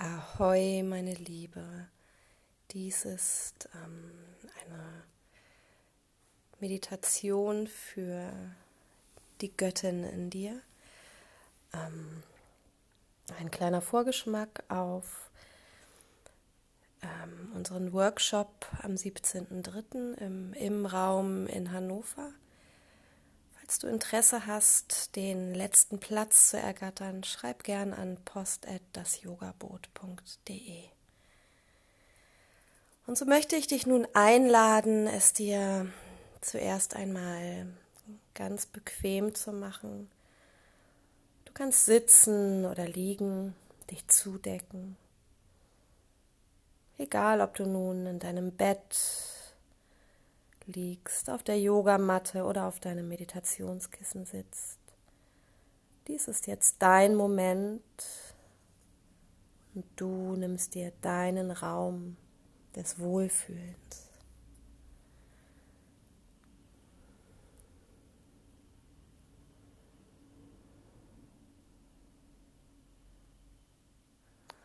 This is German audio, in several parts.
Ahoi, meine Liebe. Dies ist ähm, eine Meditation für die Göttin in dir. Ähm, ein kleiner Vorgeschmack auf ähm, unseren Workshop am 17.03. Im, im Raum in Hannover. Falls du Interesse hast, den letzten Platz zu ergattern, schreib gern an post@dasyogaboot.de. Und so möchte ich dich nun einladen, es dir zuerst einmal ganz bequem zu machen. Du kannst sitzen oder liegen, dich zudecken. Egal, ob du nun in deinem Bett liegst, auf der Yogamatte oder auf deinem Meditationskissen sitzt. Dies ist jetzt dein Moment und du nimmst dir deinen Raum des Wohlfühlens.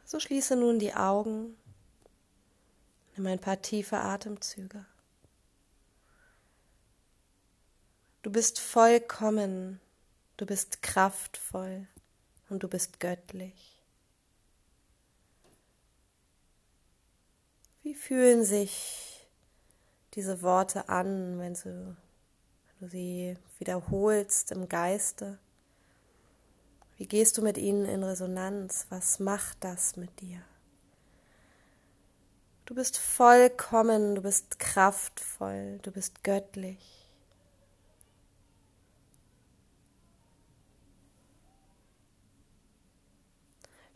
So schließe nun die Augen, nimm ein paar tiefe Atemzüge. Du bist vollkommen, du bist kraftvoll und du bist göttlich. Wie fühlen sich diese Worte an, wenn du, wenn du sie wiederholst im Geiste? Wie gehst du mit ihnen in Resonanz? Was macht das mit dir? Du bist vollkommen, du bist kraftvoll, du bist göttlich.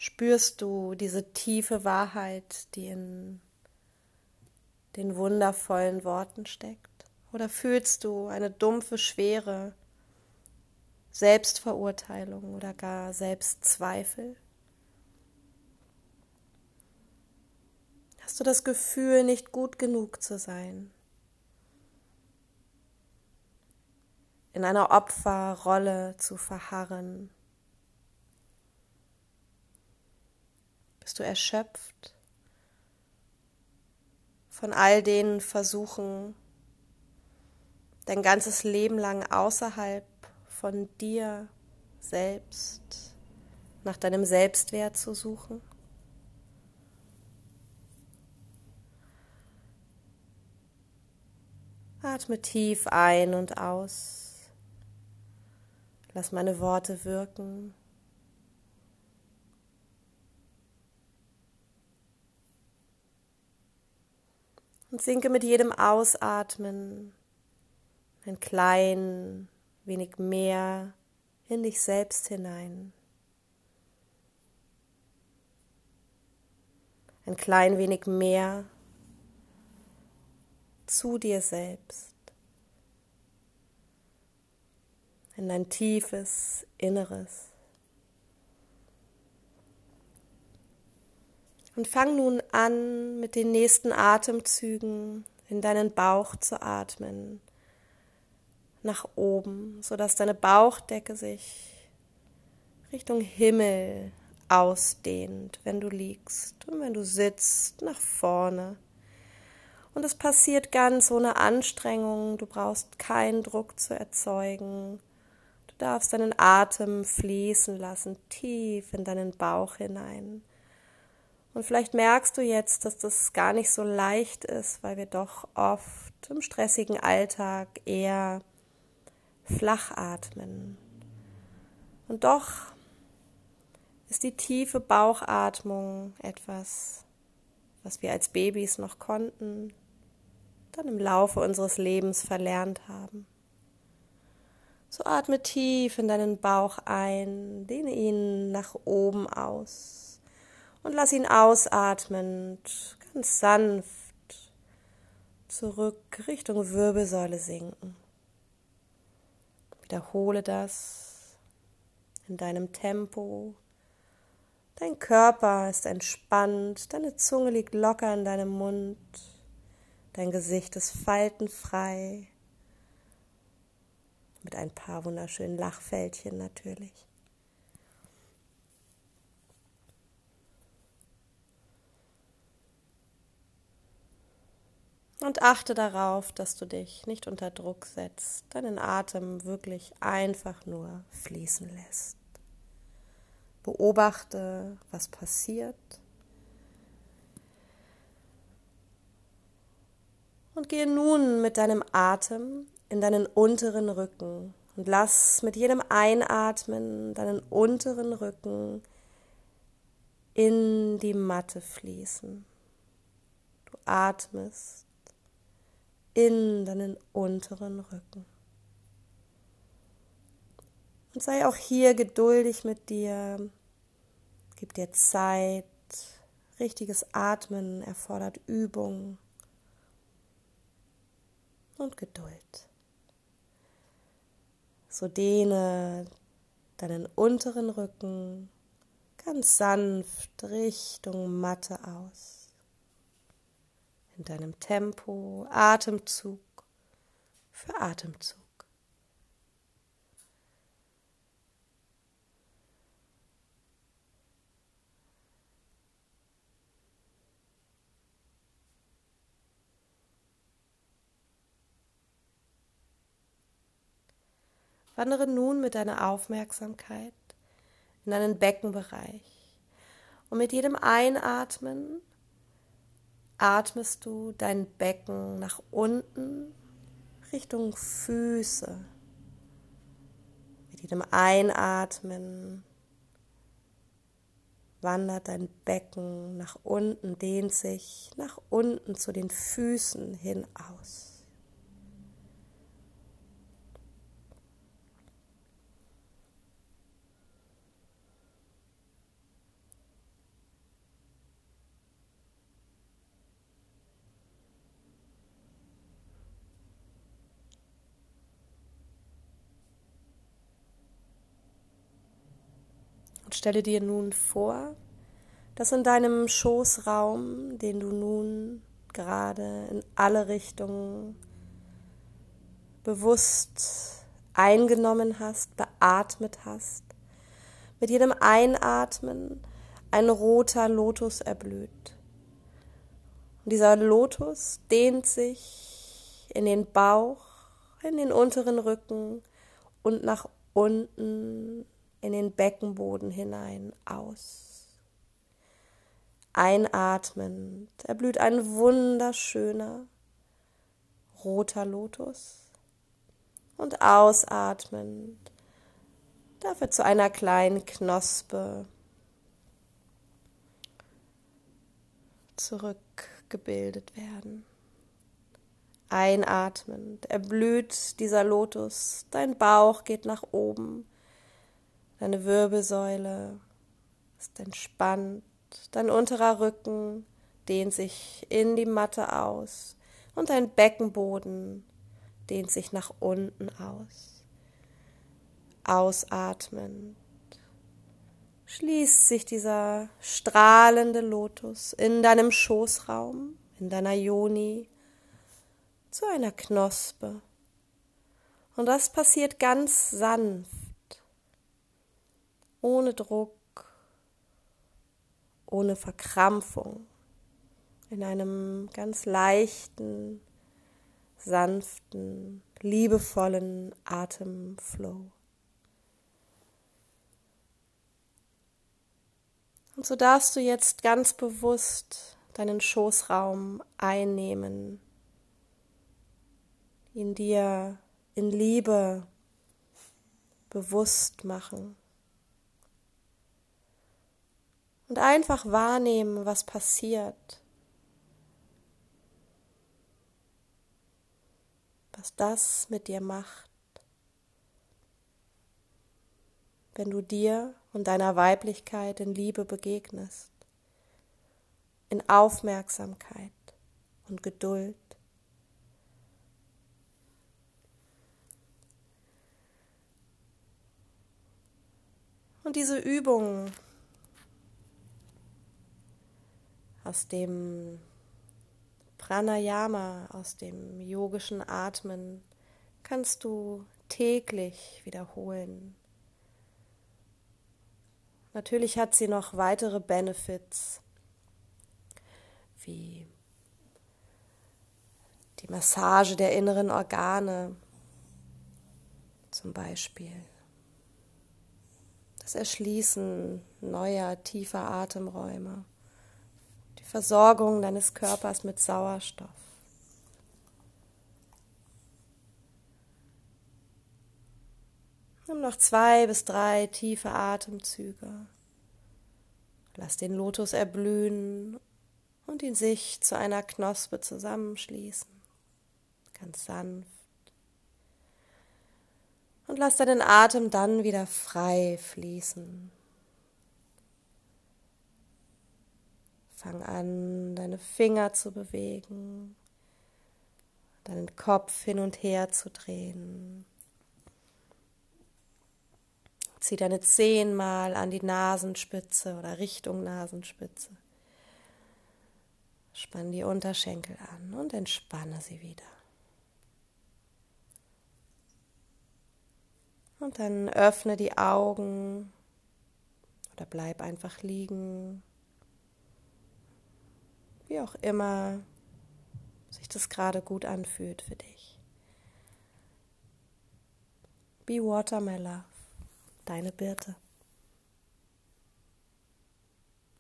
Spürst du diese tiefe Wahrheit, die in den wundervollen Worten steckt? Oder fühlst du eine dumpfe Schwere, Selbstverurteilung oder gar Selbstzweifel? Hast du das Gefühl, nicht gut genug zu sein? In einer Opferrolle zu verharren? Bist du erschöpft von all den Versuchen, dein ganzes Leben lang außerhalb von dir selbst nach deinem Selbstwert zu suchen? Atme tief ein und aus. Lass meine Worte wirken. Und sinke mit jedem Ausatmen ein klein wenig mehr in dich selbst hinein. Ein klein wenig mehr zu dir selbst. In dein tiefes Inneres. Und fang nun an, mit den nächsten Atemzügen in deinen Bauch zu atmen, nach oben, sodass deine Bauchdecke sich Richtung Himmel ausdehnt, wenn du liegst und wenn du sitzt, nach vorne. Und es passiert ganz ohne Anstrengung, du brauchst keinen Druck zu erzeugen. Du darfst deinen Atem fließen lassen, tief in deinen Bauch hinein. Und vielleicht merkst du jetzt, dass das gar nicht so leicht ist, weil wir doch oft im stressigen Alltag eher flach atmen. Und doch ist die tiefe Bauchatmung etwas, was wir als Babys noch konnten, dann im Laufe unseres Lebens verlernt haben. So atme tief in deinen Bauch ein, dehne ihn nach oben aus und lass ihn ausatmend ganz sanft zurück Richtung Wirbelsäule sinken. Wiederhole das in deinem Tempo. Dein Körper ist entspannt, deine Zunge liegt locker in deinem Mund, dein Gesicht ist faltenfrei, mit ein paar wunderschönen Lachfältchen natürlich. Und achte darauf, dass du dich nicht unter Druck setzt, deinen Atem wirklich einfach nur fließen lässt. Beobachte, was passiert. Und gehe nun mit deinem Atem in deinen unteren Rücken und lass mit jedem Einatmen deinen unteren Rücken in die Matte fließen. Du atmest in deinen unteren Rücken. Und sei auch hier geduldig mit dir. Gib dir Zeit. Richtiges Atmen erfordert Übung und Geduld. So dehne deinen unteren Rücken ganz sanft Richtung Matte aus in deinem Tempo, Atemzug für Atemzug. Wandere nun mit deiner Aufmerksamkeit in deinen Beckenbereich und mit jedem Einatmen atmest du dein Becken nach unten Richtung Füße. Mit jedem Einatmen wandert dein Becken nach unten, dehnt sich nach unten zu den Füßen hin aus. Und stelle dir nun vor, dass in deinem Schoßraum, den du nun gerade in alle Richtungen bewusst eingenommen hast, beatmet hast, mit jedem Einatmen ein roter Lotus erblüht. Und dieser Lotus dehnt sich in den Bauch, in den unteren Rücken und nach unten in den Beckenboden hinein aus. Einatmend erblüht ein wunderschöner roter Lotus und ausatmend darf er zu einer kleinen Knospe zurückgebildet werden. Einatmend erblüht dieser Lotus, dein Bauch geht nach oben, Deine Wirbelsäule ist entspannt, dein unterer Rücken dehnt sich in die Matte aus und dein Beckenboden dehnt sich nach unten aus. Ausatmend schließt sich dieser strahlende Lotus in deinem Schoßraum, in deiner Joni, zu einer Knospe. Und das passiert ganz sanft ohne Druck, ohne Verkrampfung, in einem ganz leichten, sanften, liebevollen Atemflow. Und so darfst du jetzt ganz bewusst deinen Schoßraum einnehmen, ihn dir in Liebe bewusst machen. Und einfach wahrnehmen, was passiert. Was das mit dir macht, wenn du dir und deiner Weiblichkeit in Liebe begegnest, in Aufmerksamkeit und Geduld. Und diese Übungen aus dem Pranayama, aus dem yogischen Atmen, kannst du täglich wiederholen. Natürlich hat sie noch weitere Benefits, wie Die Massage der inneren Organe zum Beispiel. Das Erschließen neuer, tiefer Atemräume. Die Versorgung deines Körpers mit Sauerstoff. Nimm noch zwei bis drei tiefe Atemzüge. Lass den Lotus erblühen und ihn sich zu einer Knospe zusammenschließen. Ganz sanft. Und lass deinen Atem dann wieder frei fließen. Fang an, deine Finger zu bewegen, deinen Kopf hin und her zu drehen. Zieh deine Zehen mal an die Nasenspitze oder Richtung Nasenspitze. Spann die Unterschenkel an und entspanne sie wieder. Und dann öffne die Augen oder bleib einfach liegen. Wie auch immer sich das gerade gut anfühlt für dich. Be water, my love. Deine Birte.